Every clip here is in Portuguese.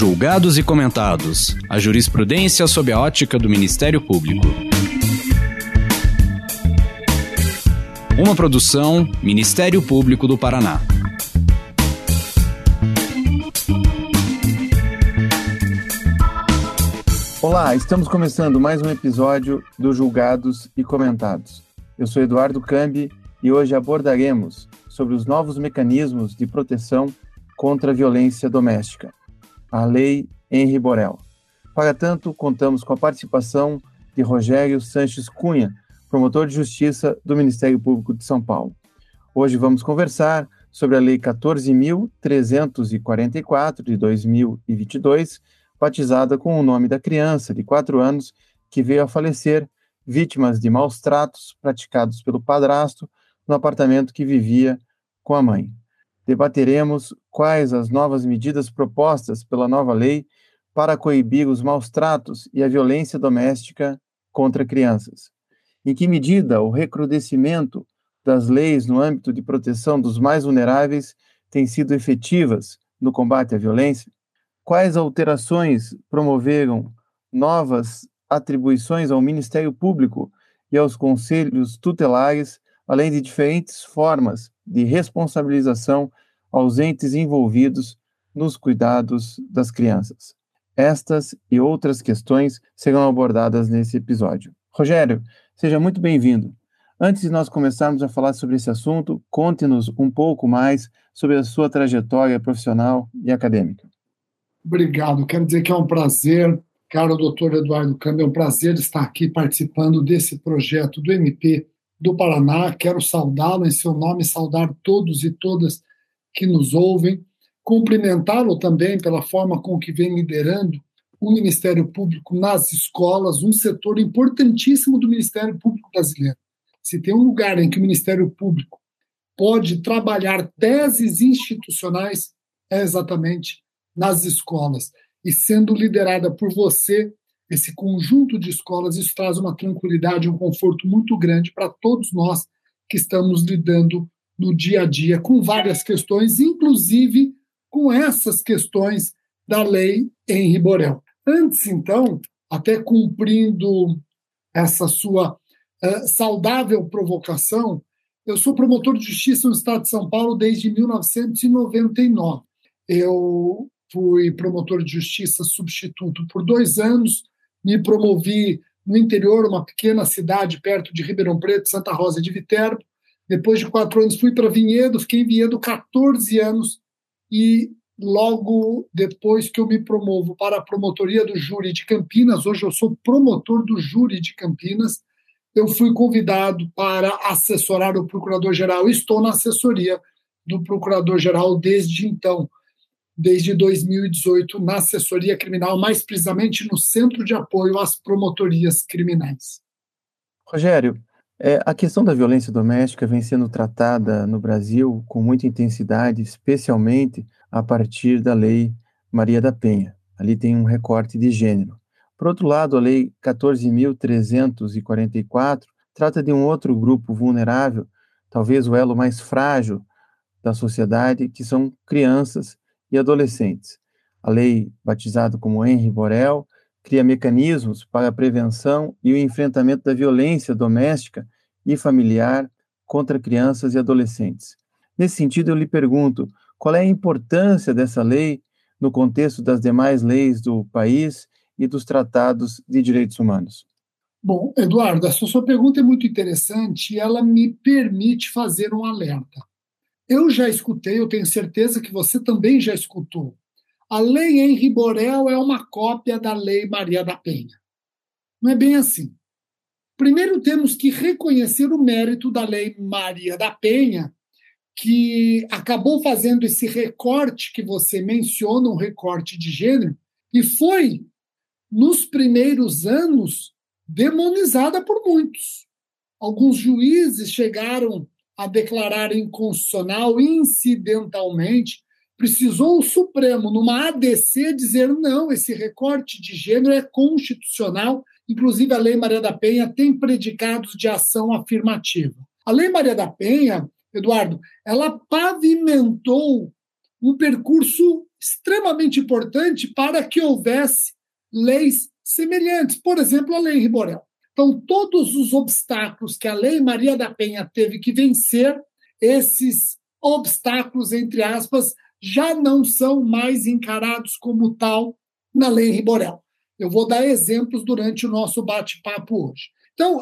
Julgados e comentados. A jurisprudência sob a ótica do Ministério Público. Uma produção Ministério Público do Paraná. Olá, estamos começando mais um episódio do Julgados e Comentados. Eu sou Eduardo Cambi e hoje abordaremos sobre os novos mecanismos de proteção contra a violência doméstica, a Lei Henri Borel. Para tanto, contamos com a participação de Rogério Sanches Cunha, promotor de justiça do Ministério Público de São Paulo. Hoje vamos conversar sobre a Lei 14.344 de 2022, batizada com o nome da criança de quatro anos que veio a falecer vítimas de maus tratos praticados pelo padrasto no apartamento que vivia com a mãe debateremos quais as novas medidas propostas pela nova lei para coibir os maus tratos e a violência doméstica contra crianças. Em que medida o recrudescimento das leis no âmbito de proteção dos mais vulneráveis tem sido efetivas no combate à violência? Quais alterações promoveram novas atribuições ao Ministério Público e aos conselhos tutelares, além de diferentes formas de responsabilização aos entes envolvidos nos cuidados das crianças. Estas e outras questões serão abordadas nesse episódio. Rogério, seja muito bem-vindo. Antes de nós começarmos a falar sobre esse assunto, conte-nos um pouco mais sobre a sua trajetória profissional e acadêmica. Obrigado. Quero dizer que é um prazer, caro doutor Eduardo Câmbio, é um prazer estar aqui participando desse projeto do MP do Paraná. Quero saudá-lo em seu nome, saudar todos e todas que nos ouvem, cumprimentá-lo também pela forma com que vem liderando o Ministério Público nas escolas, um setor importantíssimo do Ministério Público brasileiro. Se tem um lugar em que o Ministério Público pode trabalhar teses institucionais, é exatamente nas escolas. E sendo liderada por você, esse conjunto de escolas, isso traz uma tranquilidade, um conforto muito grande para todos nós que estamos lidando no dia a dia com várias questões, inclusive com essas questões da lei Henri Borel. Antes, então, até cumprindo essa sua uh, saudável provocação, eu sou promotor de justiça no Estado de São Paulo desde 1999. Eu fui promotor de justiça substituto por dois anos, me promovi no interior, uma pequena cidade perto de Ribeirão Preto, Santa Rosa de Viterbo. Depois de quatro anos, fui para Vinhedo, fiquei em Vinhedo 14 anos e logo depois que eu me promovo para a promotoria do júri de Campinas, hoje eu sou promotor do júri de Campinas, eu fui convidado para assessorar o procurador-geral. Estou na assessoria do procurador-geral desde então desde 2018 na assessoria criminal, mais precisamente no Centro de Apoio às Promotorias Criminais. Rogério, é, a questão da violência doméstica vem sendo tratada no Brasil com muita intensidade, especialmente a partir da Lei Maria da Penha. Ali tem um recorte de gênero. Por outro lado, a Lei 14.344 trata de um outro grupo vulnerável, talvez o elo mais frágil da sociedade, que são crianças e adolescentes. A lei, batizada como Henri Borel, cria mecanismos para a prevenção e o enfrentamento da violência doméstica e familiar contra crianças e adolescentes. Nesse sentido, eu lhe pergunto: qual é a importância dessa lei no contexto das demais leis do país e dos tratados de direitos humanos? Bom, Eduardo, essa sua pergunta é muito interessante e ela me permite fazer um alerta. Eu já escutei, eu tenho certeza que você também já escutou. A lei Henri Borel é uma cópia da lei Maria da Penha. Não é bem assim. Primeiro temos que reconhecer o mérito da lei Maria da Penha, que acabou fazendo esse recorte que você menciona, um recorte de gênero, e foi, nos primeiros anos, demonizada por muitos. Alguns juízes chegaram a declarar inconstitucional incidentalmente, precisou o Supremo, numa ADC, dizer não, esse recorte de gênero é constitucional. Inclusive, a Lei Maria da Penha tem predicados de ação afirmativa. A Lei Maria da Penha, Eduardo, ela pavimentou um percurso extremamente importante para que houvesse leis semelhantes, por exemplo, a Lei Riborel. Então, todos os obstáculos que a Lei Maria da Penha teve que vencer, esses obstáculos, entre aspas, já não são mais encarados como tal na Lei Riborel. Eu vou dar exemplos durante o nosso bate-papo hoje. Então,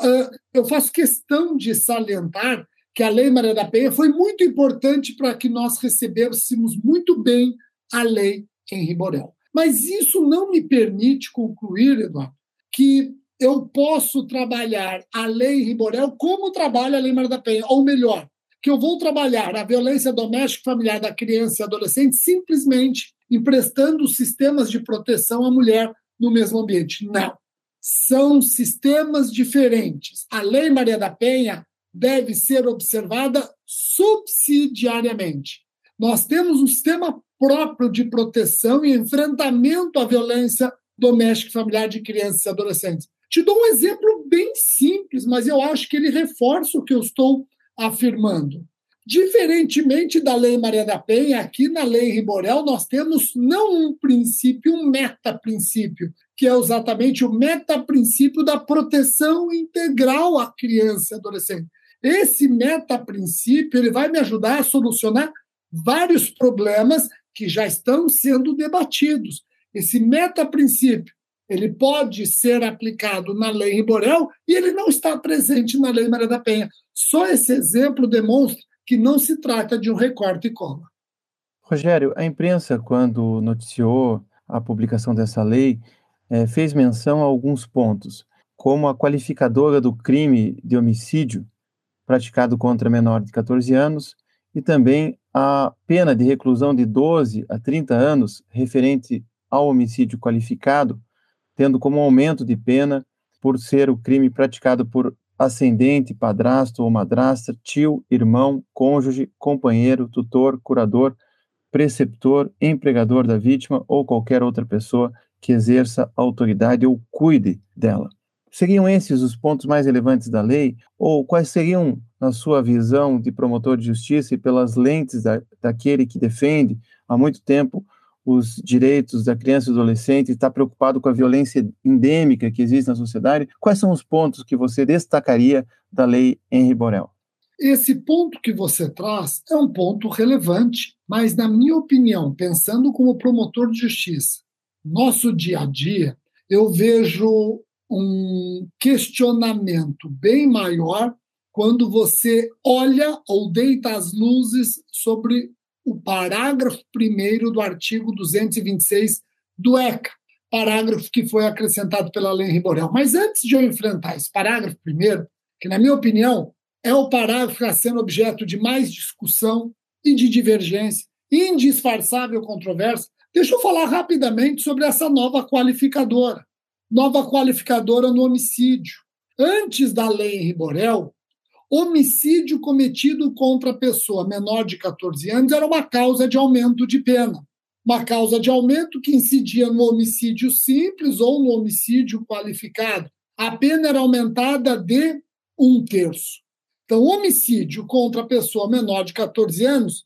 eu faço questão de salientar que a Lei Maria da Penha foi muito importante para que nós recebêssemos muito bem a Lei Henri Borel. Mas isso não me permite concluir, Eduardo, que eu posso trabalhar a Lei Henri Borel como trabalha a Lei Maria da Penha, ou melhor, que eu vou trabalhar a violência doméstica e familiar da criança e adolescente simplesmente emprestando sistemas de proteção à mulher no mesmo ambiente. Não. São sistemas diferentes. A Lei Maria da Penha deve ser observada subsidiariamente. Nós temos um sistema próprio de proteção e enfrentamento à violência doméstica e familiar de crianças e adolescentes. Te dou um exemplo bem simples, mas eu acho que ele reforça o que eu estou afirmando. Diferentemente da Lei Maria da Penha, aqui na Lei Riborel nós temos não um princípio, um meta-princípio, que é exatamente o meta-princípio da proteção integral à criança e adolescente. Esse meta-princípio ele vai me ajudar a solucionar vários problemas que já estão sendo debatidos. Esse meta-princípio ele pode ser aplicado na Lei Riborel e ele não está presente na Lei Maria da Penha. Só esse exemplo demonstra que não se trata de um recorte e cola. Rogério, a imprensa, quando noticiou a publicação dessa lei, é, fez menção a alguns pontos, como a qualificadora do crime de homicídio praticado contra menor de 14 anos e também a pena de reclusão de 12 a 30 anos referente ao homicídio qualificado, tendo como aumento de pena por ser o crime praticado por ascendente, padrasto ou madrasta, tio, irmão, cônjuge, companheiro, tutor, curador, preceptor, empregador da vítima ou qualquer outra pessoa que exerça autoridade ou cuide dela. Seriam esses os pontos mais relevantes da lei? Ou quais seriam, na sua visão de promotor de justiça e pelas lentes da, daquele que defende há muito tempo os direitos da criança e do adolescente, está preocupado com a violência endêmica que existe na sociedade, quais são os pontos que você destacaria da lei Henri Borel? Esse ponto que você traz é um ponto relevante, mas, na minha opinião, pensando como promotor de justiça, nosso dia a dia, eu vejo um questionamento bem maior quando você olha ou deita as luzes sobre o parágrafo primeiro do artigo 226 do ECA, parágrafo que foi acrescentado pela Lei Riborel. Mas antes de eu enfrentar esse parágrafo primeiro, que na minha opinião é o parágrafo que está sendo objeto de mais discussão e de divergência, indisfarçável controvérsia, deixa eu falar rapidamente sobre essa nova qualificadora nova qualificadora no homicídio. Antes da lei Henri Borel, homicídio cometido contra pessoa menor de 14 anos era uma causa de aumento de pena. Uma causa de aumento que incidia no homicídio simples ou no homicídio qualificado. A pena era aumentada de um terço. Então, homicídio contra pessoa menor de 14 anos,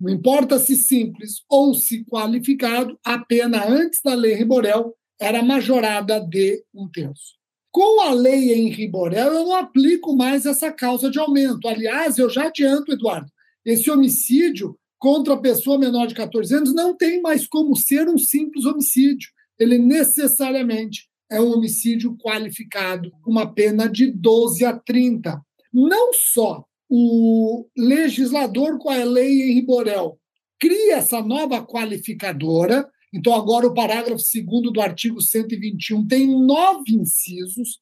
não importa se simples ou se qualificado, a pena antes da lei Riborel era majorada de um terço. Com a lei Henri Borel, eu não aplico mais essa causa de aumento. Aliás, eu já adianto, Eduardo, esse homicídio contra a pessoa menor de 14 anos não tem mais como ser um simples homicídio. Ele necessariamente é um homicídio qualificado, uma pena de 12 a 30. Não só o legislador com a lei Henri Borel cria essa nova qualificadora, então, agora, o parágrafo 2 do artigo 121 tem nove incisos.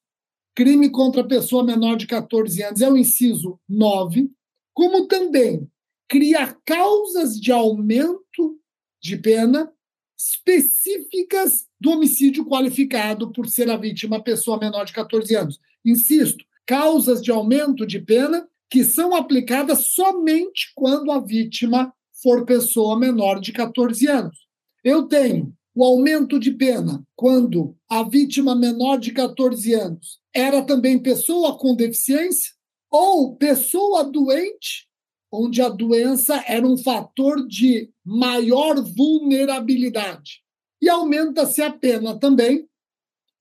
Crime contra pessoa menor de 14 anos é o inciso 9, como também cria causas de aumento de pena específicas do homicídio qualificado por ser a vítima pessoa menor de 14 anos. Insisto, causas de aumento de pena que são aplicadas somente quando a vítima for pessoa menor de 14 anos. Eu tenho o aumento de pena quando a vítima menor de 14 anos era também pessoa com deficiência ou pessoa doente onde a doença era um fator de maior vulnerabilidade. E aumenta-se a pena também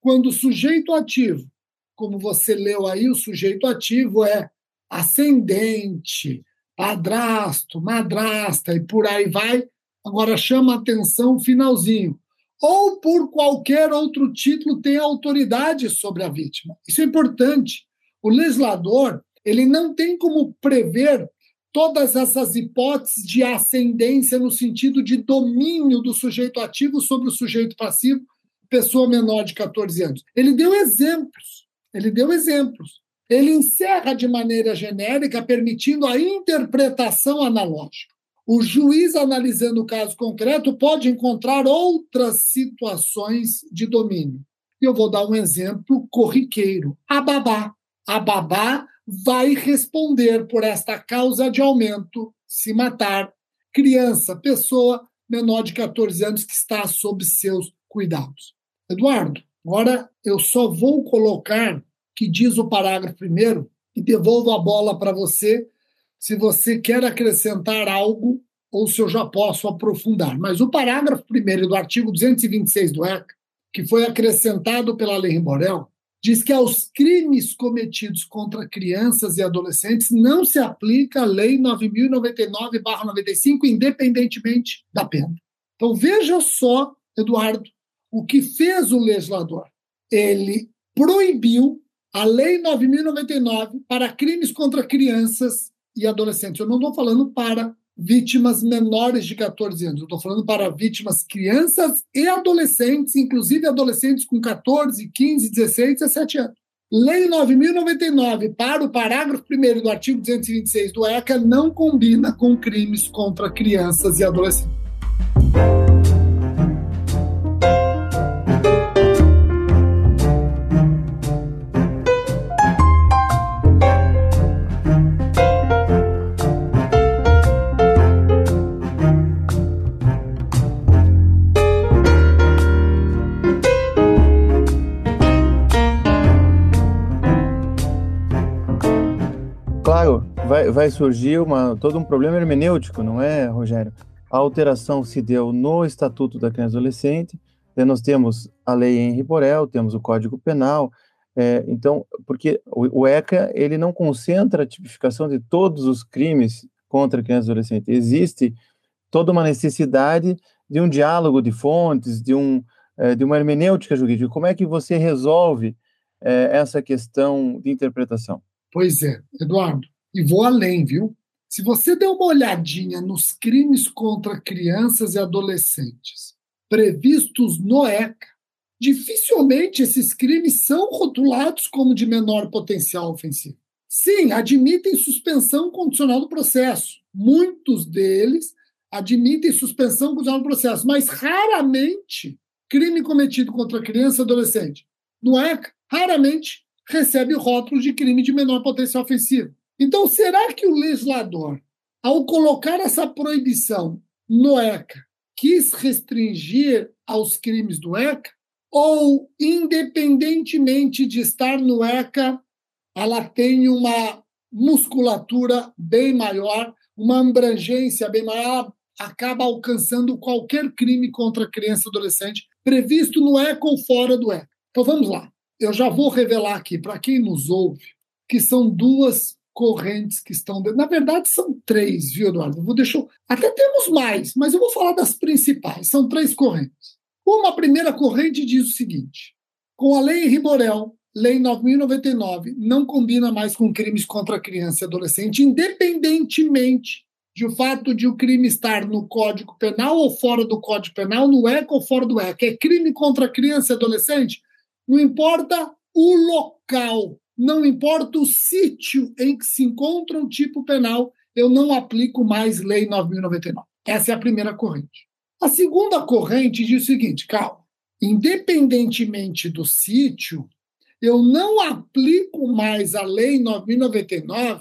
quando o sujeito ativo, como você leu aí, o sujeito ativo é ascendente, padrasto, madrasta e por aí vai. Agora chama atenção finalzinho. Ou por qualquer outro título tem autoridade sobre a vítima. Isso é importante. O legislador ele não tem como prever todas essas hipóteses de ascendência no sentido de domínio do sujeito ativo sobre o sujeito passivo, pessoa menor de 14 anos. Ele deu exemplos. Ele deu exemplos. Ele encerra de maneira genérica, permitindo a interpretação analógica. O juiz, analisando o caso concreto, pode encontrar outras situações de domínio. Eu vou dar um exemplo corriqueiro: a babá. A babá vai responder por esta causa de aumento se matar criança, pessoa menor de 14 anos que está sob seus cuidados. Eduardo, agora eu só vou colocar que diz o parágrafo primeiro e devolvo a bola para você se você quer acrescentar algo ou se eu já posso aprofundar. Mas o parágrafo primeiro do artigo 226 do ECA, que foi acrescentado pela Lei Borel, diz que aos crimes cometidos contra crianças e adolescentes não se aplica a Lei 9099-95, independentemente da pena. Então veja só, Eduardo, o que fez o legislador. Ele proibiu a Lei 9.099 para crimes contra crianças e adolescentes. Eu não estou falando para vítimas menores de 14 anos, eu estou falando para vítimas crianças e adolescentes, inclusive adolescentes com 14, 15, 16, 17 anos. Lei 9.099, para o parágrafo 1 do artigo 226 do ECA, não combina com crimes contra crianças e adolescentes. Vai, vai surgir uma, todo um problema hermenêutico, não é, Rogério? A alteração se deu no Estatuto da Criança e Adolescente, nós temos a Lei Henri Borel, temos o Código Penal, é, então, porque o, ECA, ele não concentra a tipificação de todos os crimes contra criança e adolescente, existe toda uma necessidade de um diálogo de fontes, de, um, é, de uma hermenêutica jurídica, como é que você resolve é, essa questão de interpretação? Pois é, Eduardo, e vou além, viu? Se você der uma olhadinha nos crimes contra crianças e adolescentes previstos no ECA, dificilmente esses crimes são rotulados como de menor potencial ofensivo. Sim, admitem suspensão condicional do processo. Muitos deles admitem suspensão condicional do processo, mas raramente crime cometido contra criança e adolescente no ECA raramente recebe rótulos de crime de menor potencial ofensivo. Então, será que o legislador, ao colocar essa proibição no ECA, quis restringir aos crimes do ECA? Ou, independentemente de estar no ECA, ela tem uma musculatura bem maior, uma abrangência bem maior, acaba alcançando qualquer crime contra criança e adolescente previsto no ECA ou fora do ECA. Então vamos lá. Eu já vou revelar aqui para quem nos ouve que são duas correntes que estão dentro. Na verdade, são três, viu, Eduardo? vou deixar. Até temos mais, mas eu vou falar das principais. São três correntes. Uma primeira corrente diz o seguinte: com a lei Riborel, lei 9099, não combina mais com crimes contra criança e adolescente, independentemente de o fato de o crime estar no Código Penal ou fora do Código Penal, no ECA ou fora do ECA. É crime contra criança e adolescente? Não importa o local não importa o sítio em que se encontra o tipo penal, eu não aplico mais Lei 9.099. Essa é a primeira corrente. A segunda corrente diz o seguinte: calma, independentemente do sítio, eu não aplico mais a Lei 9.099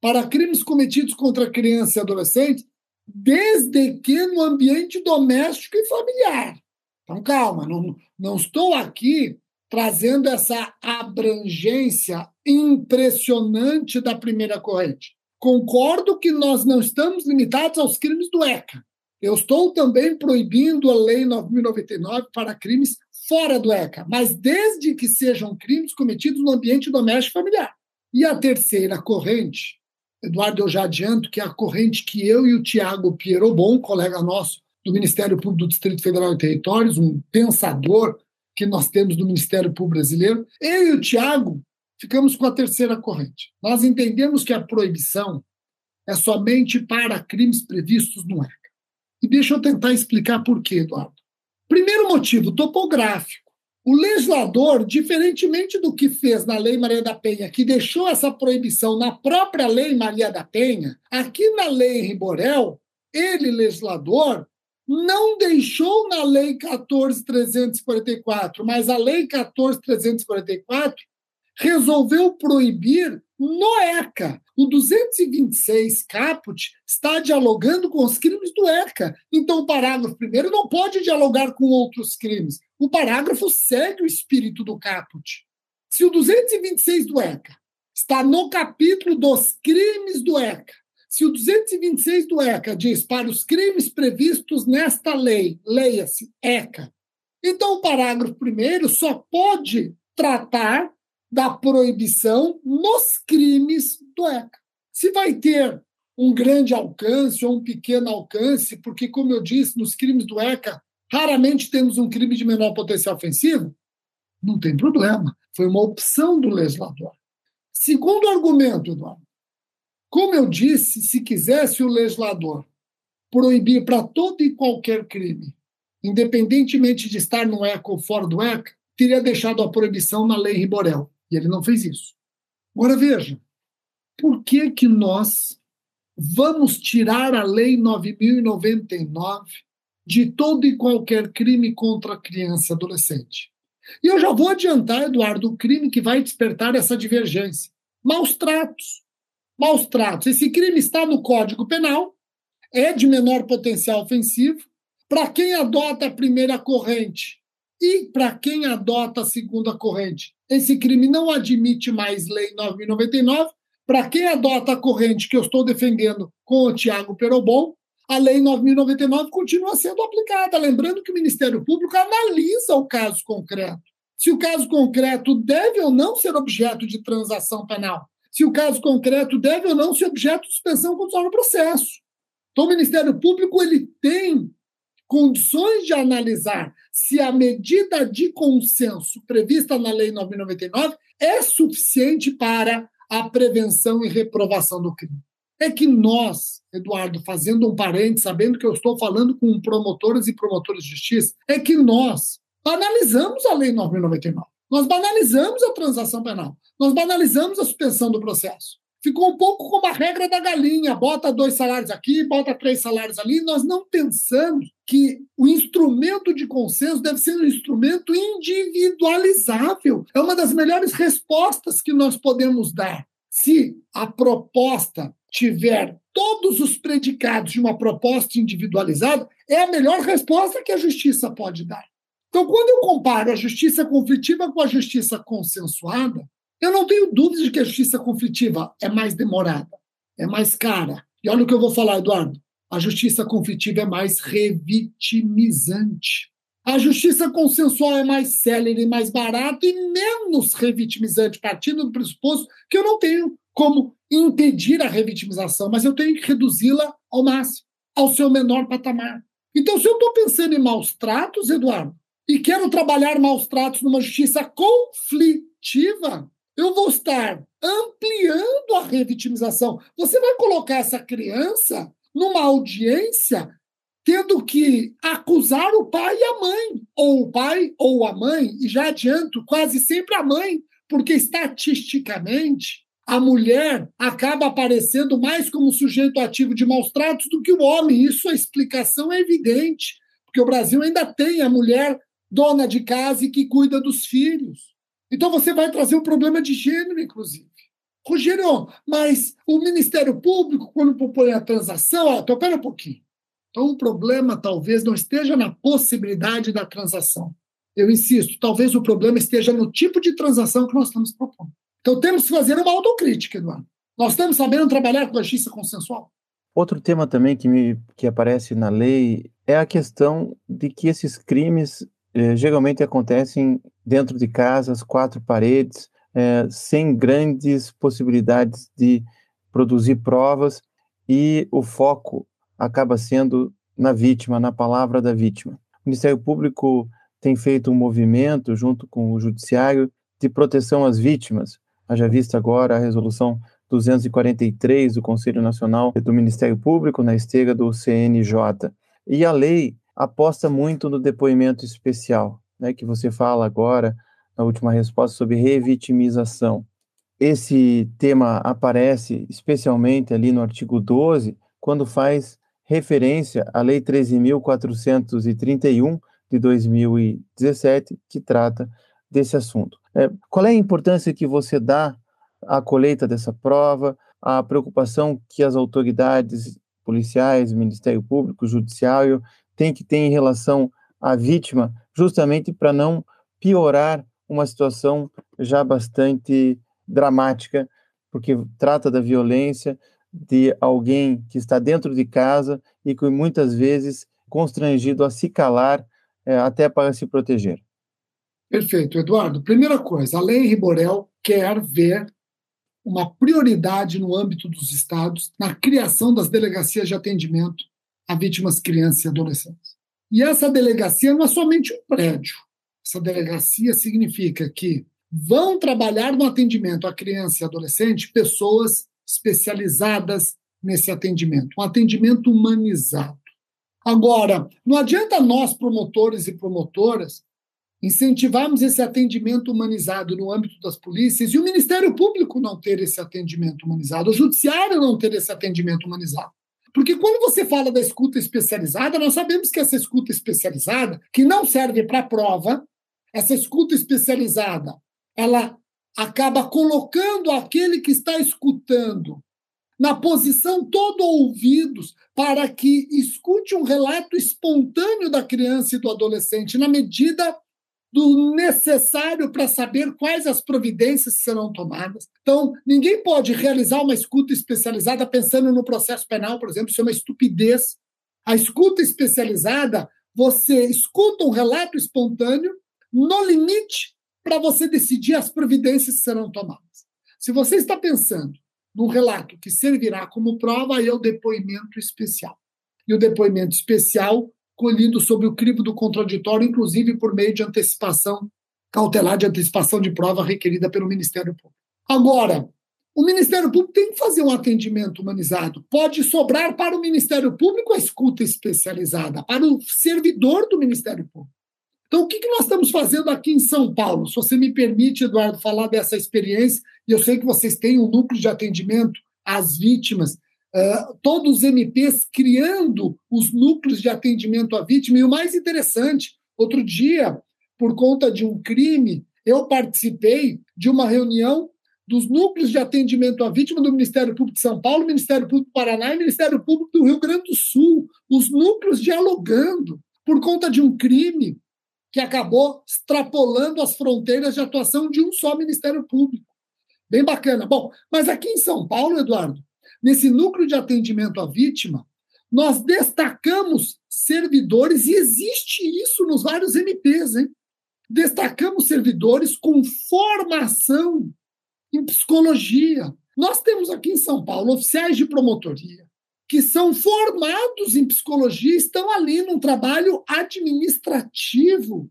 para crimes cometidos contra criança e adolescente, desde que no ambiente doméstico e familiar. Então, calma, não, não estou aqui trazendo essa abrangência impressionante da primeira corrente. concordo que nós não estamos limitados aos crimes do ECA. Eu estou também proibindo a Lei 9.099 para crimes fora do ECA, mas desde que sejam crimes cometidos no ambiente doméstico familiar. E a terceira corrente, Eduardo, eu já adianto que é a corrente que eu e o Tiago Pierobon, colega nosso do Ministério Público do Distrito Federal e Territórios, um pensador que nós temos do Ministério Público Brasileiro, eu e o Tiago ficamos com a terceira corrente. Nós entendemos que a proibição é somente para crimes previstos no ECA. E deixa eu tentar explicar por quê, Eduardo. Primeiro motivo, topográfico. O legislador, diferentemente do que fez na Lei Maria da Penha, que deixou essa proibição na própria Lei Maria da Penha, aqui na Lei Riborel, ele, legislador, não deixou na Lei 14.344, mas a Lei 14.344 resolveu proibir no ECA. O 226 caput está dialogando com os crimes do ECA. Então, o parágrafo primeiro não pode dialogar com outros crimes. O parágrafo segue o espírito do caput. Se o 226 do ECA está no capítulo dos crimes do ECA, se o 226 do ECA diz para os crimes previstos nesta lei, leia-se ECA, então o parágrafo primeiro só pode tratar da proibição nos crimes do ECA. Se vai ter um grande alcance ou um pequeno alcance, porque, como eu disse, nos crimes do ECA, raramente temos um crime de menor potencial ofensivo, não tem problema. Foi uma opção do legislador. Segundo argumento, Eduardo, como eu disse, se quisesse o legislador proibir para todo e qualquer crime, independentemente de estar no ECA ou fora do ECA, teria deixado a proibição na lei Riborel. E ele não fez isso. Agora veja, por que que nós vamos tirar a lei 9099 de todo e qualquer crime contra criança e adolescente? E eu já vou adiantar, Eduardo, o crime que vai despertar essa divergência. Maus tratos. Maus tratos. Esse crime está no Código Penal, é de menor potencial ofensivo. Para quem adota a primeira corrente e para quem adota a segunda corrente, esse crime não admite mais Lei 9.099. Para quem adota a corrente que eu estou defendendo com o Tiago Perobon, a Lei 9.099 continua sendo aplicada. Lembrando que o Ministério Público analisa o caso concreto. Se o caso concreto deve ou não ser objeto de transação penal. Se o caso concreto deve ou não ser objeto de suspensão condicional no processo. Então, o Ministério Público ele tem condições de analisar se a medida de consenso prevista na Lei 999 é suficiente para a prevenção e reprovação do crime. É que nós, Eduardo, fazendo um parente, sabendo que eu estou falando com promotores e promotores de justiça, é que nós banalizamos a Lei 999. Nós banalizamos a transação penal. Nós banalizamos a suspensão do processo ficou um pouco como a regra da galinha: bota dois salários aqui, bota três salários ali. Nós não pensamos que o instrumento de consenso deve ser um instrumento individualizável. É uma das melhores respostas que nós podemos dar. Se a proposta tiver todos os predicados de uma proposta individualizada, é a melhor resposta que a justiça pode dar. Então, quando eu comparo a justiça conflitiva com a justiça consensuada, eu não tenho dúvidas de que a justiça conflitiva é mais demorada, é mais cara. E olha o que eu vou falar, Eduardo. A justiça conflitiva é mais revitimizante. A justiça consensual é mais célere, mais barata e menos revitimizante, partindo do pressuposto que eu não tenho como impedir a revitimização, mas eu tenho que reduzi-la ao máximo, ao seu menor patamar. Então, se eu estou pensando em maus tratos, Eduardo, e quero trabalhar maus tratos numa justiça conflitiva, eu vou estar ampliando a revitimização. Você vai colocar essa criança numa audiência tendo que acusar o pai e a mãe, ou o pai ou a mãe, e já adianto, quase sempre a mãe, porque estatisticamente a mulher acaba aparecendo mais como sujeito ativo de maus tratos do que o homem. Isso a explicação é evidente, porque o Brasil ainda tem a mulher dona de casa e que cuida dos filhos. Então você vai trazer um problema de gênero, inclusive. Rogério, mas o Ministério Público, quando propõe a transação, ó, então, pera um pouquinho. Então o problema talvez não esteja na possibilidade da transação. Eu insisto, talvez o problema esteja no tipo de transação que nós estamos propondo. Então temos que fazer uma autocrítica, Eduardo. Nós estamos sabendo trabalhar com a justiça consensual? Outro tema também que, me, que aparece na lei é a questão de que esses crimes eh, geralmente acontecem dentro de casas, quatro paredes, eh, sem grandes possibilidades de produzir provas e o foco acaba sendo na vítima, na palavra da vítima. O Ministério Público tem feito um movimento junto com o Judiciário de proteção às vítimas. Haja vista agora a resolução 243 do Conselho Nacional do Ministério Público na esteira do CNJ. E a lei aposta muito no depoimento especial, né, que você fala agora na última resposta sobre revitimização. Esse tema aparece especialmente ali no artigo 12, quando faz referência à Lei 13.431 de 2017, que trata desse assunto. É, qual é a importância que você dá à colheita dessa prova, à preocupação que as autoridades policiais, Ministério Público, Judiciário têm que ter em relação à vítima, justamente para não piorar uma situação já bastante dramática, porque trata da violência de alguém que está dentro de casa e que muitas vezes constrangido a se calar é, até para se proteger. Perfeito, Eduardo. Primeira coisa, a lei Riborel quer ver uma prioridade no âmbito dos estados na criação das delegacias de atendimento a vítimas crianças e adolescentes. E essa delegacia não é somente um prédio. Essa delegacia significa que vão trabalhar no atendimento a criança e adolescente pessoas especializadas nesse atendimento, um atendimento humanizado. Agora, não adianta nós, promotores e promotoras, incentivarmos esse atendimento humanizado no âmbito das polícias e o Ministério Público não ter esse atendimento humanizado, o Judiciário não ter esse atendimento humanizado. Porque quando você fala da escuta especializada, nós sabemos que essa escuta especializada, que não serve para prova, essa escuta especializada, ela acaba colocando aquele que está escutando na posição todo ouvidos para que escute um relato espontâneo da criança e do adolescente na medida do necessário para saber quais as providências serão tomadas. Então, ninguém pode realizar uma escuta especializada pensando no processo penal, por exemplo, isso é uma estupidez. A escuta especializada, você escuta um relato espontâneo no limite para você decidir as providências que serão tomadas. Se você está pensando num relato que servirá como prova, aí é o depoimento especial. E o depoimento especial colhido sob o crivo do contraditório, inclusive por meio de antecipação cautelar de antecipação de prova requerida pelo Ministério Público. Agora, o Ministério Público tem que fazer um atendimento humanizado. Pode sobrar para o Ministério Público a escuta especializada, para o servidor do Ministério Público. Então, o que nós estamos fazendo aqui em São Paulo? Se você me permite, Eduardo, falar dessa experiência, e eu sei que vocês têm um núcleo de atendimento às vítimas Uh, todos os MPs criando os núcleos de atendimento à vítima. E o mais interessante, outro dia, por conta de um crime, eu participei de uma reunião dos núcleos de atendimento à vítima do Ministério Público de São Paulo, Ministério Público do Paraná e Ministério Público do Rio Grande do Sul, os núcleos dialogando por conta de um crime que acabou extrapolando as fronteiras de atuação de um só Ministério Público. Bem bacana. Bom, mas aqui em São Paulo, Eduardo, nesse núcleo de atendimento à vítima, nós destacamos servidores, e existe isso nos vários MPs, hein? Destacamos servidores com formação em psicologia. Nós temos aqui em São Paulo oficiais de promotoria que são formados em psicologia, estão ali num trabalho administrativo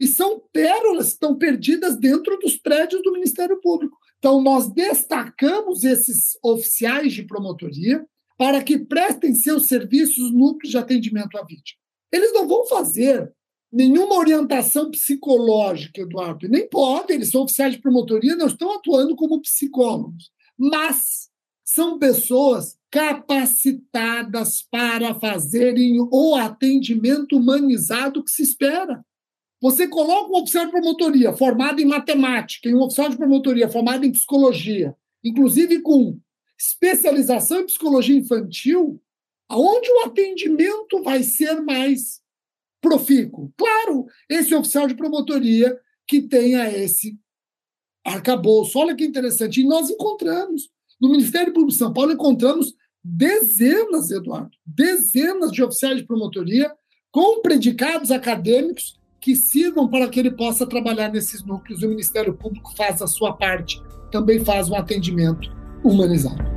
e são pérolas estão perdidas dentro dos prédios do Ministério Público. Então, nós destacamos esses oficiais de promotoria para que prestem seus serviços núcleos de atendimento à vítima. Eles não vão fazer nenhuma orientação psicológica, Eduardo, nem podem, eles são oficiais de promotoria, não estão atuando como psicólogos, mas são pessoas capacitadas para fazerem o atendimento humanizado que se espera. Você coloca um oficial de promotoria formado em matemática e um oficial de promotoria formado em psicologia, inclusive com especialização em psicologia infantil, aonde o atendimento vai ser mais profícuo? Claro, esse oficial de promotoria que tenha esse arcabouço. Olha que interessante. E nós encontramos No Ministério Público de São Paulo encontramos dezenas, Eduardo, dezenas de oficiais de promotoria com predicados acadêmicos que sirvam para que ele possa trabalhar nesses núcleos. O Ministério Público faz a sua parte, também faz um atendimento humanizado.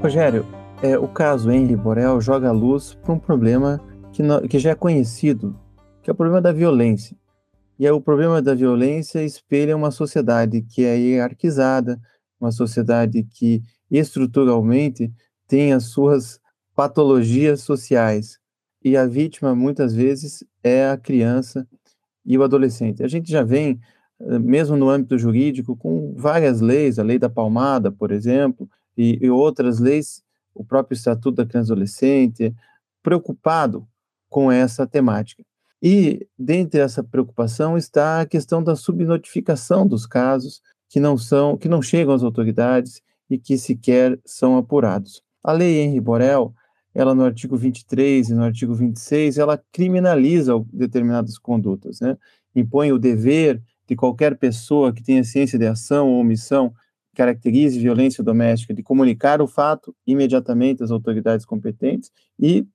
Rogério, é, o caso Henry Borel joga a luz para um problema que, que já é conhecido, que é o problema da violência. E o problema da violência espelha uma sociedade que é hierarquizada, uma sociedade que estruturalmente tem as suas patologias sociais. E a vítima, muitas vezes, é a criança e o adolescente. A gente já vem, eh, mesmo no âmbito jurídico, com várias leis, a lei da palmada, por exemplo, e, e outras leis, o próprio Estatuto da Criança e Adolescente, preocupado com essa temática. E dentre essa preocupação está a questão da subnotificação dos casos que não são, que não chegam às autoridades e que sequer são apurados. A lei Henri Borel, ela no artigo 23 e no artigo 26, ela criminaliza determinadas condutas, né? Impõe o dever de qualquer pessoa que tenha ciência de ação ou omissão caracterize violência doméstica, de comunicar o fato imediatamente às autoridades competentes e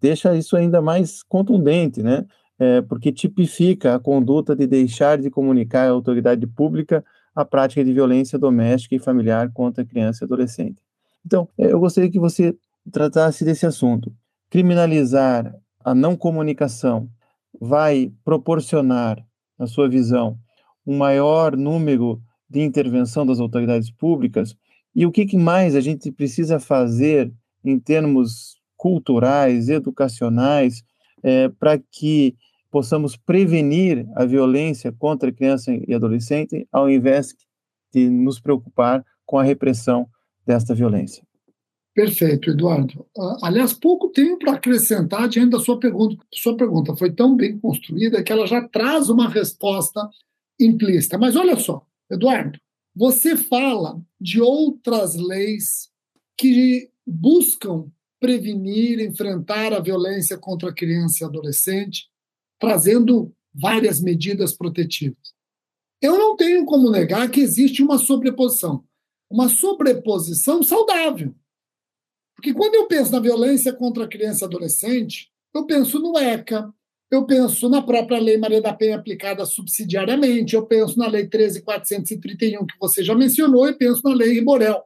deixa isso ainda mais contundente, né? É, porque tipifica a conduta de deixar de comunicar à autoridade pública a prática de violência doméstica e familiar contra criança e adolescente. Então, é, eu gostaria que você tratasse desse assunto. Criminalizar a não comunicação vai proporcionar, na sua visão, um maior número de intervenção das autoridades públicas e o que mais a gente precisa fazer em termos culturais, educacionais, é, para que possamos prevenir a violência contra criança e adolescente, ao invés de nos preocupar com a repressão desta violência. Perfeito, Eduardo. Uh, aliás, pouco tenho para acrescentar diante da sua pergunta. Sua pergunta foi tão bem construída que ela já traz uma resposta implícita. Mas olha só, Eduardo, você fala de outras leis que buscam prevenir, enfrentar a violência contra a criança e adolescente, trazendo várias medidas protetivas. Eu não tenho como negar que existe uma sobreposição, uma sobreposição saudável. Porque quando eu penso na violência contra a criança e adolescente, eu penso no ECA, eu penso na própria Lei Maria da Penha aplicada subsidiariamente, eu penso na Lei 13.431, que você já mencionou, e penso na Lei Riborel.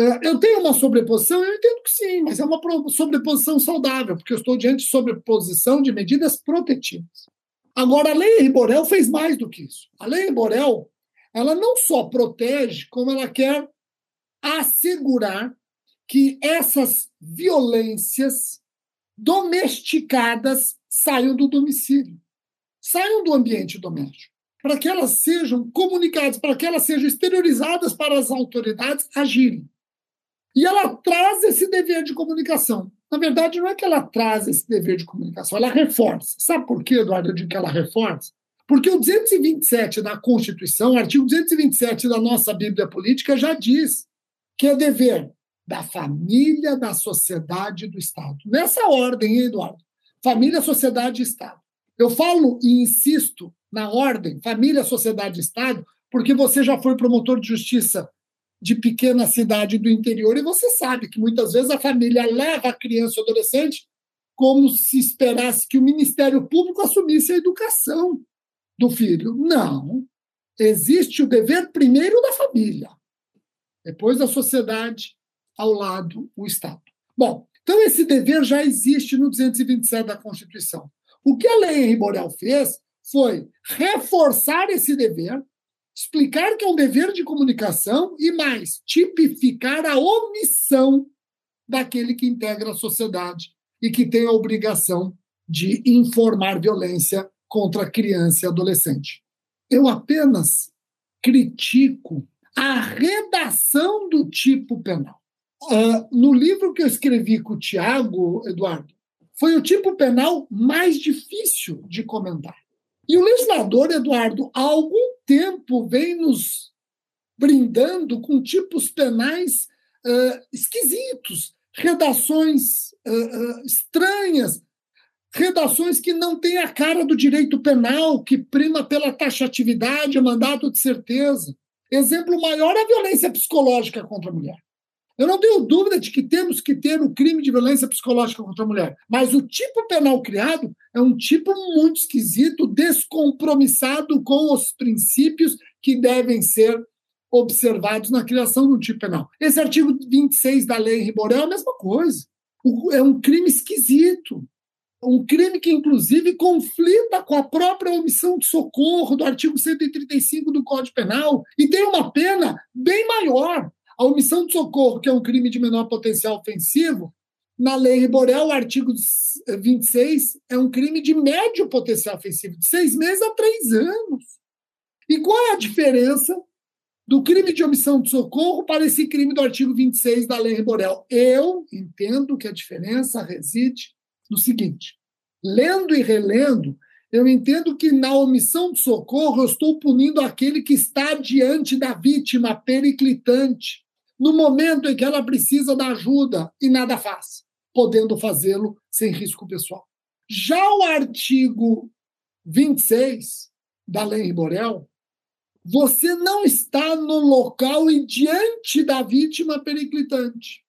É, eu tenho uma sobreposição? Eu entendo que sim, mas é uma sobreposição saudável, porque eu estou diante de sobreposição de medidas protetivas. Agora, a Lei Riborel fez mais do que isso. A Lei Riborel, ela não só protege, como ela quer assegurar que essas violências domesticadas saiam do domicílio, saiam do ambiente doméstico, para que elas sejam comunicadas, para que elas sejam exteriorizadas para as autoridades agirem. E ela traz esse dever de comunicação. Na verdade, não é que ela traz esse dever de comunicação, ela reforça. Sabe por quê, Eduardo, eu digo que ela reforça? Porque o 227 da Constituição, artigo 227 da nossa Bíblia Política, já diz que é dever da família, da sociedade e do Estado. Nessa ordem, hein, Eduardo? família, sociedade e Estado. Eu falo e insisto na ordem família, sociedade e Estado, porque você já foi promotor de justiça de pequena cidade do interior e você sabe que muitas vezes a família leva a criança ou adolescente como se esperasse que o Ministério Público assumisse a educação do filho. Não. Existe o dever primeiro da família, depois da sociedade, ao lado o Estado. Bom, então, esse dever já existe no 227 da Constituição. O que a Lei Henri Borel fez foi reforçar esse dever, explicar que é um dever de comunicação e mais, tipificar a omissão daquele que integra a sociedade e que tem a obrigação de informar violência contra criança e adolescente. Eu apenas critico a redação do tipo penal. Uh, no livro que eu escrevi com o Tiago, Eduardo, foi o tipo penal mais difícil de comentar. E o legislador, Eduardo, há algum tempo vem nos brindando com tipos penais uh, esquisitos, redações uh, estranhas, redações que não têm a cara do direito penal, que prima pela taxatividade, mandato de certeza. Exemplo maior é a violência psicológica contra a mulher. Eu não tenho dúvida de que temos que ter o crime de violência psicológica contra a mulher, mas o tipo penal criado é um tipo muito esquisito, descompromissado com os princípios que devem ser observados na criação um tipo penal. Esse artigo 26 da Lei Riborel é a mesma coisa. É um crime esquisito. Um crime que, inclusive, conflita com a própria omissão de socorro do artigo 135 do Código Penal e tem uma pena bem maior. A omissão de socorro, que é um crime de menor potencial ofensivo, na Lei Riborel, o artigo 26 é um crime de médio potencial ofensivo, de seis meses a três anos. E qual é a diferença do crime de omissão de socorro para esse crime do artigo 26 da Lei Riborel? Eu entendo que a diferença reside no seguinte: lendo e relendo, eu entendo que na omissão de socorro eu estou punindo aquele que está diante da vítima periclitante, no momento em que ela precisa da ajuda e nada faz, podendo fazê-lo sem risco pessoal. Já o artigo 26 da Lei Riborel, você não está no local e diante da vítima periclitante,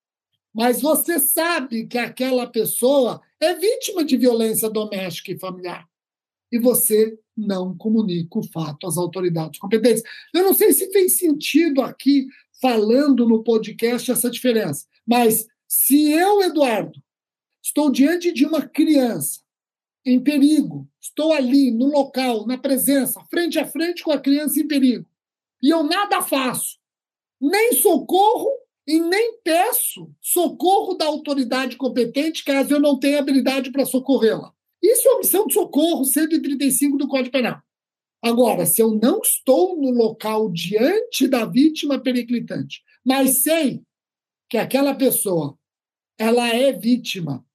mas você sabe que aquela pessoa é vítima de violência doméstica e familiar e você não comunica o fato às autoridades competentes. Eu não sei se fez sentido aqui, falando no podcast, essa diferença, mas se eu, Eduardo, estou diante de uma criança em perigo, estou ali no local, na presença, frente a frente com a criança em perigo, e eu nada faço, nem socorro e nem peço socorro da autoridade competente caso eu não tenha habilidade para socorrê-la. Isso é omissão de socorro, 135 do Código Penal. Agora, se eu não estou no local diante da vítima periclitante, mas sei que aquela pessoa ela é vítima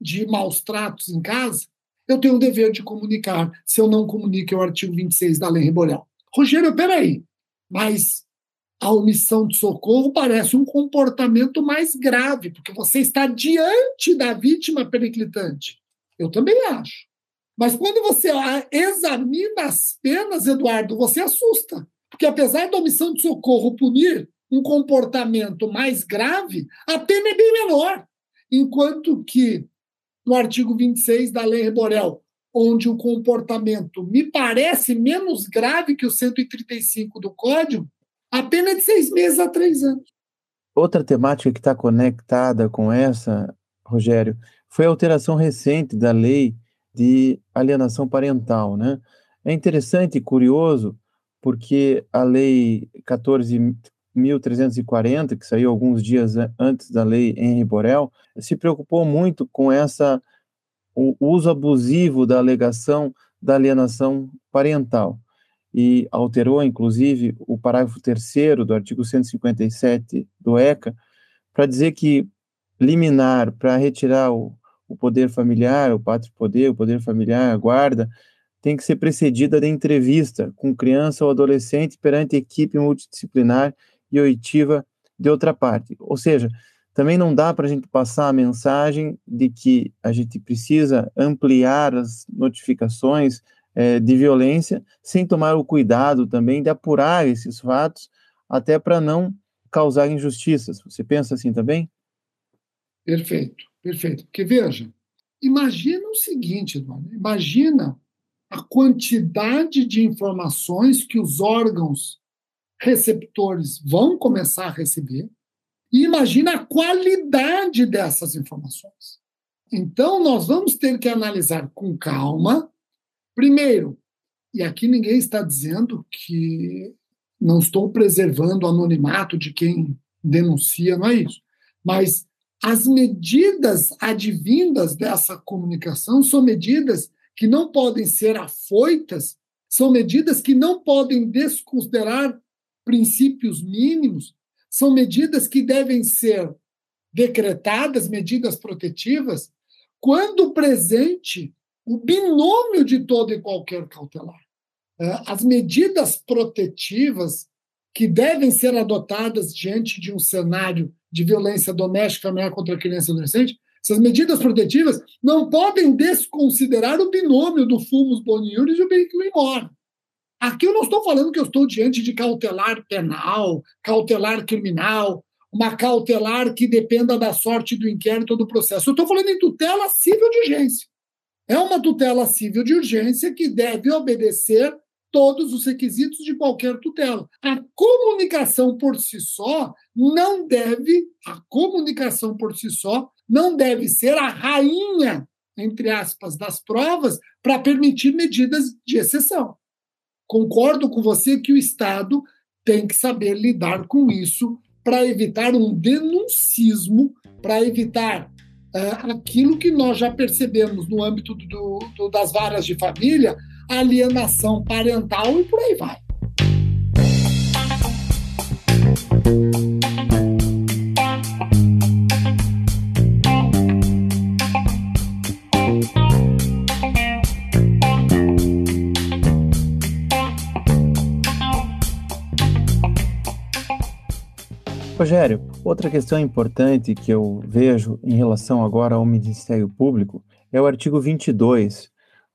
de maus tratos em casa, eu tenho o dever de comunicar. Se eu não comunico, é o artigo 26 da Lei Riborel. Rogério, peraí, mas a omissão de socorro parece um comportamento mais grave, porque você está diante da vítima periclitante. Eu também acho. Mas quando você examina as penas, Eduardo, você assusta. Porque apesar da omissão de socorro punir um comportamento mais grave, a pena é bem menor. Enquanto que no artigo 26 da Lei Reborel, onde o comportamento me parece menos grave que o 135 do Código, a pena é de seis meses a três anos. Outra temática que está conectada com essa, Rogério, foi a alteração recente da lei de alienação parental, né? É interessante e curioso porque a lei 14.340, que saiu alguns dias antes da lei Henri Borel, se preocupou muito com essa o uso abusivo da alegação da alienação parental e alterou, inclusive, o parágrafo 3 do artigo 157 do ECA para dizer que liminar para retirar o, o poder familiar, o pátrio poder, o poder familiar, a guarda, tem que ser precedida de entrevista com criança ou adolescente perante equipe multidisciplinar e oitiva de outra parte. Ou seja, também não dá para a gente passar a mensagem de que a gente precisa ampliar as notificações é, de violência sem tomar o cuidado também de apurar esses fatos, até para não causar injustiças. Você pensa assim também? Perfeito, perfeito. Porque veja, imagina o seguinte, Eduardo, imagina a quantidade de informações que os órgãos receptores vão começar a receber e imagina a qualidade dessas informações. Então, nós vamos ter que analisar com calma, primeiro, e aqui ninguém está dizendo que não estou preservando o anonimato de quem denuncia, não é isso, mas as medidas advindas dessa comunicação são medidas que não podem ser afoitas, são medidas que não podem desconsiderar princípios mínimos, são medidas que devem ser decretadas, medidas protetivas, quando presente o binômio de todo e qualquer cautelar. É, as medidas protetivas que devem ser adotadas diante de um cenário de violência doméstica familiar contra a criança e adolescente, essas medidas protetivas não podem desconsiderar o binômio do fumus boniuris e o veículo imóvel. Aqui eu não estou falando que eu estou diante de cautelar penal, cautelar criminal, uma cautelar que dependa da sorte do inquérito ou do processo. Eu estou falando em tutela civil de urgência. É uma tutela civil de urgência que deve obedecer todos os requisitos de qualquer tutela. A comunicação por si só não deve, a comunicação por si só não deve ser a rainha, entre aspas, das provas para permitir medidas de exceção. Concordo com você que o Estado tem que saber lidar com isso para evitar um denuncismo, para evitar uh, aquilo que nós já percebemos no âmbito do, do, das varas de família, alienação parental e por aí vai. Rogério, outra questão importante que eu vejo em relação agora ao Ministério Público é o artigo 22,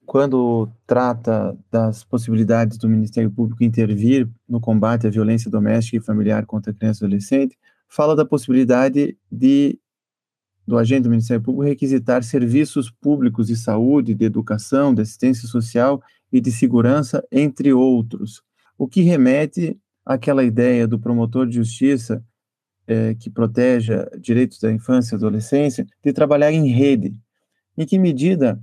quando trata das possibilidades do Ministério Público intervir no combate à violência doméstica e familiar contra criança e adolescente, fala da possibilidade de do agente do Ministério Público requisitar serviços públicos de saúde, de educação, de assistência social e de segurança, entre outros. O que remete àquela ideia do promotor de justiça é, que proteja direitos da infância e adolescência, de trabalhar em rede. Em que medida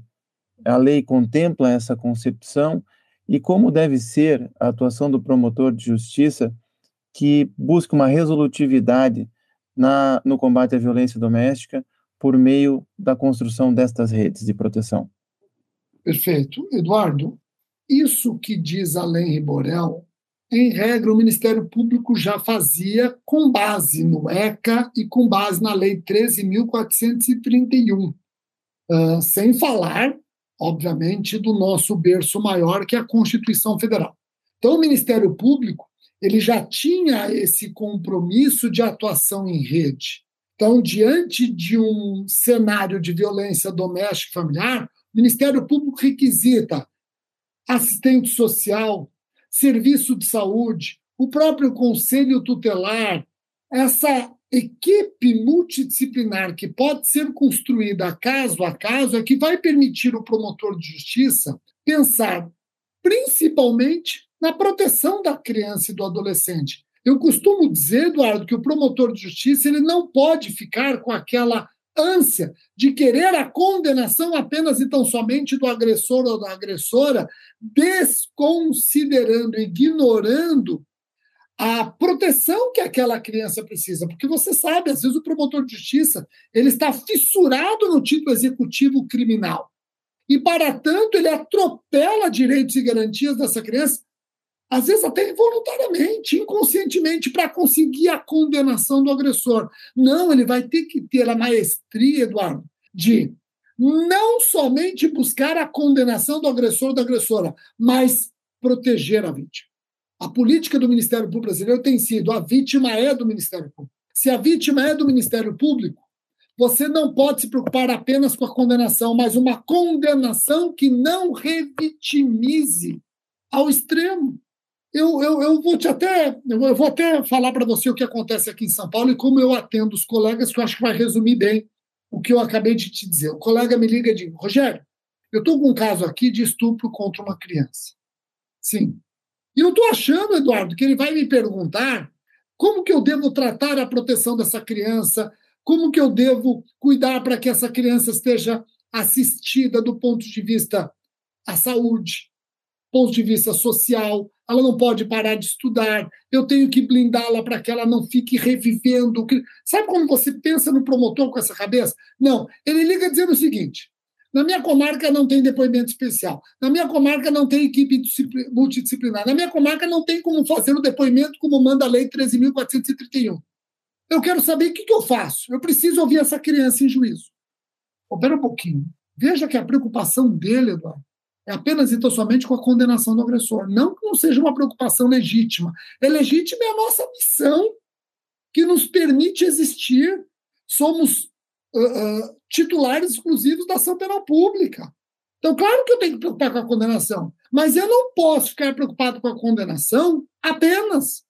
a lei contempla essa concepção e como deve ser a atuação do promotor de justiça que busca uma resolutividade na, no combate à violência doméstica por meio da construção destas redes de proteção? Perfeito. Eduardo, isso que diz a lei Riborel em regra, o Ministério Público já fazia com base no ECA e com base na Lei 13.431, uh, ah, sem falar, obviamente, do nosso berço maior, que é a Constituição Federal. Então, o Ministério Público ele já tinha esse compromisso de atuação em rede. Então, diante de um cenário de violência doméstica e familiar, o Ministério Público requisita assistente social, serviço de saúde, o próprio conselho tutelar, essa equipe multidisciplinar que pode ser construída caso a caso é que vai permitir o promotor de justiça pensar principalmente na proteção da criança e do adolescente. Eu costumo dizer, Eduardo, que o promotor de justiça ele não pode ficar com aquela ânsia de querer a condenação apenas e tão somente do agressor ou da agressora, desconsiderando, ignorando a proteção que aquela criança precisa, porque você sabe, às vezes o promotor de justiça ele está fissurado no título executivo criminal e para tanto ele atropela direitos e garantias dessa criança às vezes até involuntariamente, inconscientemente, para conseguir a condenação do agressor. Não, ele vai ter que ter a maestria, Eduardo, de não somente buscar a condenação do agressor ou da agressora, mas proteger a vítima. A política do Ministério Público brasileiro tem sido: a vítima é do Ministério Público. Se a vítima é do Ministério Público, você não pode se preocupar apenas com a condenação, mas uma condenação que não revitimize ao extremo. Eu, eu, eu vou te até eu vou até falar para você o que acontece aqui em São Paulo e como eu atendo os colegas, que eu acho que vai resumir bem o que eu acabei de te dizer. O colega me liga e diz: Rogério, eu estou com um caso aqui de estupro contra uma criança. Sim. E eu estou achando, Eduardo, que ele vai me perguntar como que eu devo tratar a proteção dessa criança, como que eu devo cuidar para que essa criança esteja assistida do ponto de vista da saúde, ponto de vista social, ela não pode parar de estudar, eu tenho que blindá-la para que ela não fique revivendo. Sabe quando você pensa no promotor com essa cabeça? Não, ele liga dizendo o seguinte: na minha comarca não tem depoimento especial, na minha comarca não tem equipe multidisciplinar, na minha comarca não tem como fazer o depoimento como manda a lei 13.431. Eu quero saber o que, que eu faço. Eu preciso ouvir essa criança em juízo. Espera um pouquinho. Veja que a preocupação dele, Eduardo, é apenas e tão somente com a condenação do agressor. Não que não seja uma preocupação legítima. É legítima é a nossa missão que nos permite existir. Somos uh, titulares exclusivos da ação penal pública. Então, claro que eu tenho que preocupar com a condenação, mas eu não posso ficar preocupado com a condenação apenas.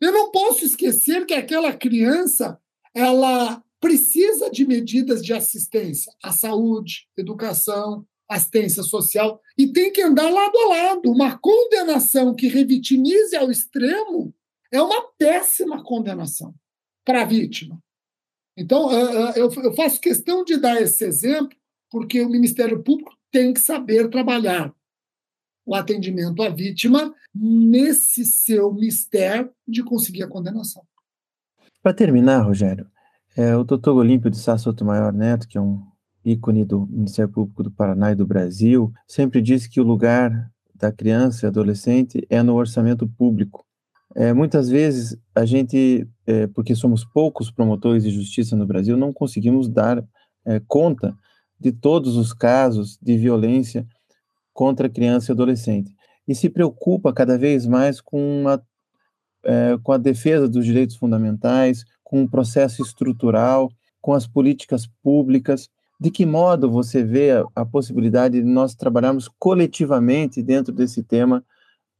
Eu não posso esquecer que aquela criança ela precisa de medidas de assistência à saúde, educação, assistência social e tem que andar lado a lado. Uma condenação que revitimize ao extremo é uma péssima condenação para a vítima. Então, eu faço questão de dar esse exemplo porque o Ministério Público tem que saber trabalhar o atendimento à vítima nesse seu mistério de conseguir a condenação. Para terminar, Rogério, é, o doutor Olímpio de Sá Maior Neto, que é um ícone do Ministério Público do Paraná e do Brasil, sempre disse que o lugar da criança e adolescente é no orçamento público. É, muitas vezes a gente, é, porque somos poucos promotores de justiça no Brasil, não conseguimos dar é, conta de todos os casos de violência contra criança e adolescente. E se preocupa cada vez mais com a, é, com a defesa dos direitos fundamentais, com o processo estrutural, com as políticas públicas. De que modo você vê a, a possibilidade de nós trabalharmos coletivamente dentro desse tema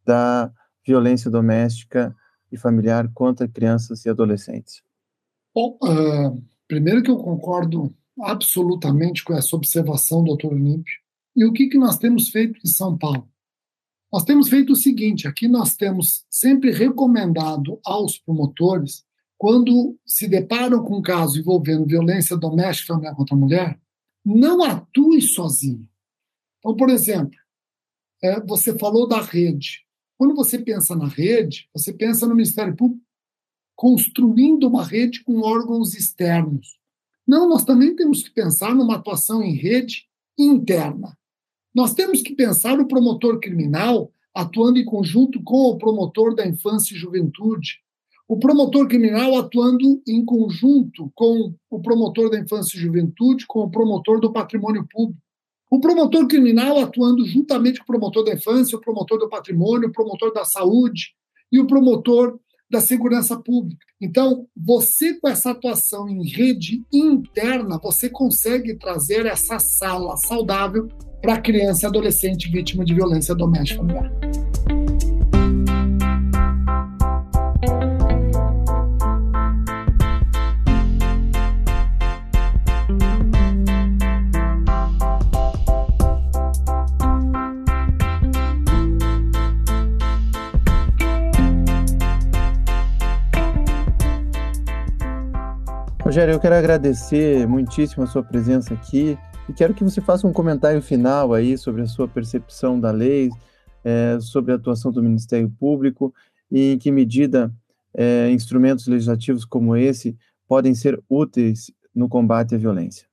da violência doméstica e familiar contra crianças e adolescentes? Bom, uh, primeiro que eu concordo absolutamente com essa observação, doutor Olímpio. E o que, que nós temos feito em São Paulo? Nós temos feito o seguinte: aqui nós temos sempre recomendado aos promotores, quando se deparam com um caso envolvendo violência doméstica familiar contra a mulher, não atue sozinho. Então, por exemplo, é, você falou da rede. Quando você pensa na rede, você pensa no Ministério Público construindo uma rede com órgãos externos. Não, nós também temos que pensar numa atuação em rede interna. Nós temos que pensar o promotor criminal atuando em conjunto com o promotor da infância e juventude, o promotor criminal atuando em conjunto com o promotor da infância e juventude, com o promotor do patrimônio público, o promotor criminal atuando juntamente com o promotor da infância, o promotor do patrimônio, o promotor da saúde e o promotor da segurança pública. Então, você com essa atuação em rede interna, você consegue trazer essa sala saudável para a criança e adolescente vítima de violência doméstica familiar. Rogério, eu quero agradecer muitíssimo a sua presença aqui e quero que você faça um comentário final aí sobre a sua percepção da lei, é, sobre a atuação do Ministério Público e em que medida é, instrumentos legislativos como esse podem ser úteis no combate à violência.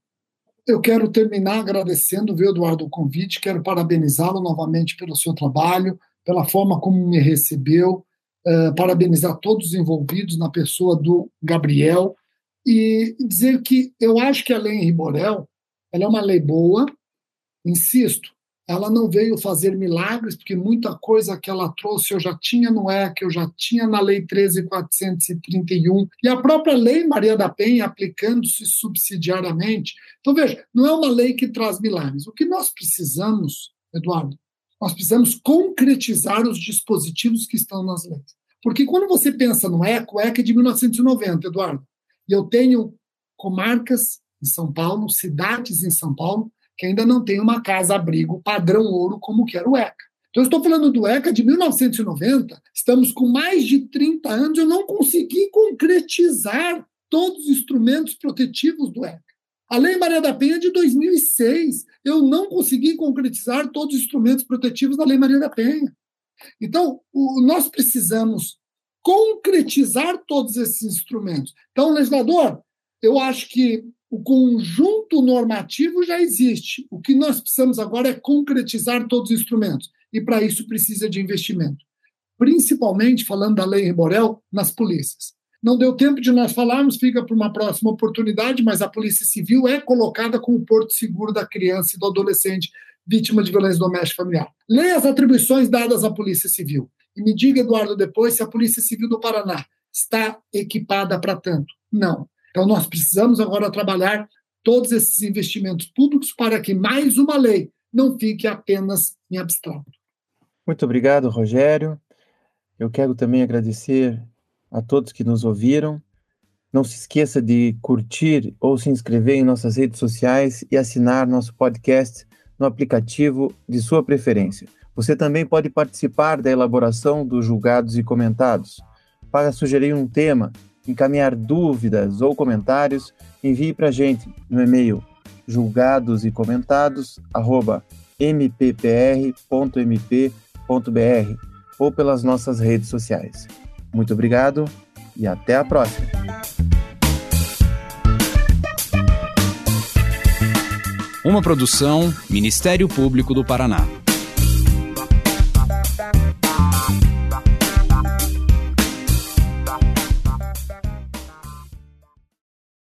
Eu quero terminar agradecendo, viu, Eduardo, o convite, quero parabenizá-lo novamente pelo seu trabalho, pela forma como me recebeu, uh, parabenizar todos os envolvidos na pessoa do Gabriel, e dizer que eu acho que a lei Henri Borel ela é uma lei boa, insisto, ela não veio fazer milagres, porque muita coisa que ela trouxe eu já tinha no ECA, eu já tinha na Lei 13.431, e a própria Lei Maria da Penha aplicando-se subsidiariamente. Então, veja, não é uma lei que traz milagres. O que nós precisamos, Eduardo, nós precisamos concretizar os dispositivos que estão nas leis. Porque quando você pensa no ECA, o ECA é de 1990, Eduardo. E eu tenho comarcas em São Paulo, cidades em São Paulo, que ainda não tem uma casa-abrigo padrão ouro como que era o ECA. Então, eu estou falando do ECA de 1990, estamos com mais de 30 anos, eu não consegui concretizar todos os instrumentos protetivos do ECA. A Lei Maria da Penha é de 2006, eu não consegui concretizar todos os instrumentos protetivos da Lei Maria da Penha. Então, o, nós precisamos concretizar todos esses instrumentos. Então, legislador, eu acho que o conjunto normativo já existe. O que nós precisamos agora é concretizar todos os instrumentos. E para isso precisa de investimento. Principalmente, falando da lei Reborel, nas polícias. Não deu tempo de nós falarmos, fica para uma próxima oportunidade, mas a Polícia Civil é colocada como porto seguro da criança e do adolescente vítima de violência doméstica familiar. Leia as atribuições dadas à Polícia Civil e me diga, Eduardo, depois se a Polícia Civil do Paraná está equipada para tanto. Não. Então nós precisamos agora trabalhar todos esses investimentos públicos para que mais uma lei não fique apenas em abstrato. Muito obrigado, Rogério. Eu quero também agradecer a todos que nos ouviram. Não se esqueça de curtir ou se inscrever em nossas redes sociais e assinar nosso podcast no aplicativo de sua preferência. Você também pode participar da elaboração dos julgados e comentados. Para sugerir um tema, encaminhar dúvidas ou comentários, envie para a gente no e-mail julgados e comentados mppr.mp.br ou pelas nossas redes sociais. Muito obrigado e até a próxima. Uma produção Ministério Público do Paraná.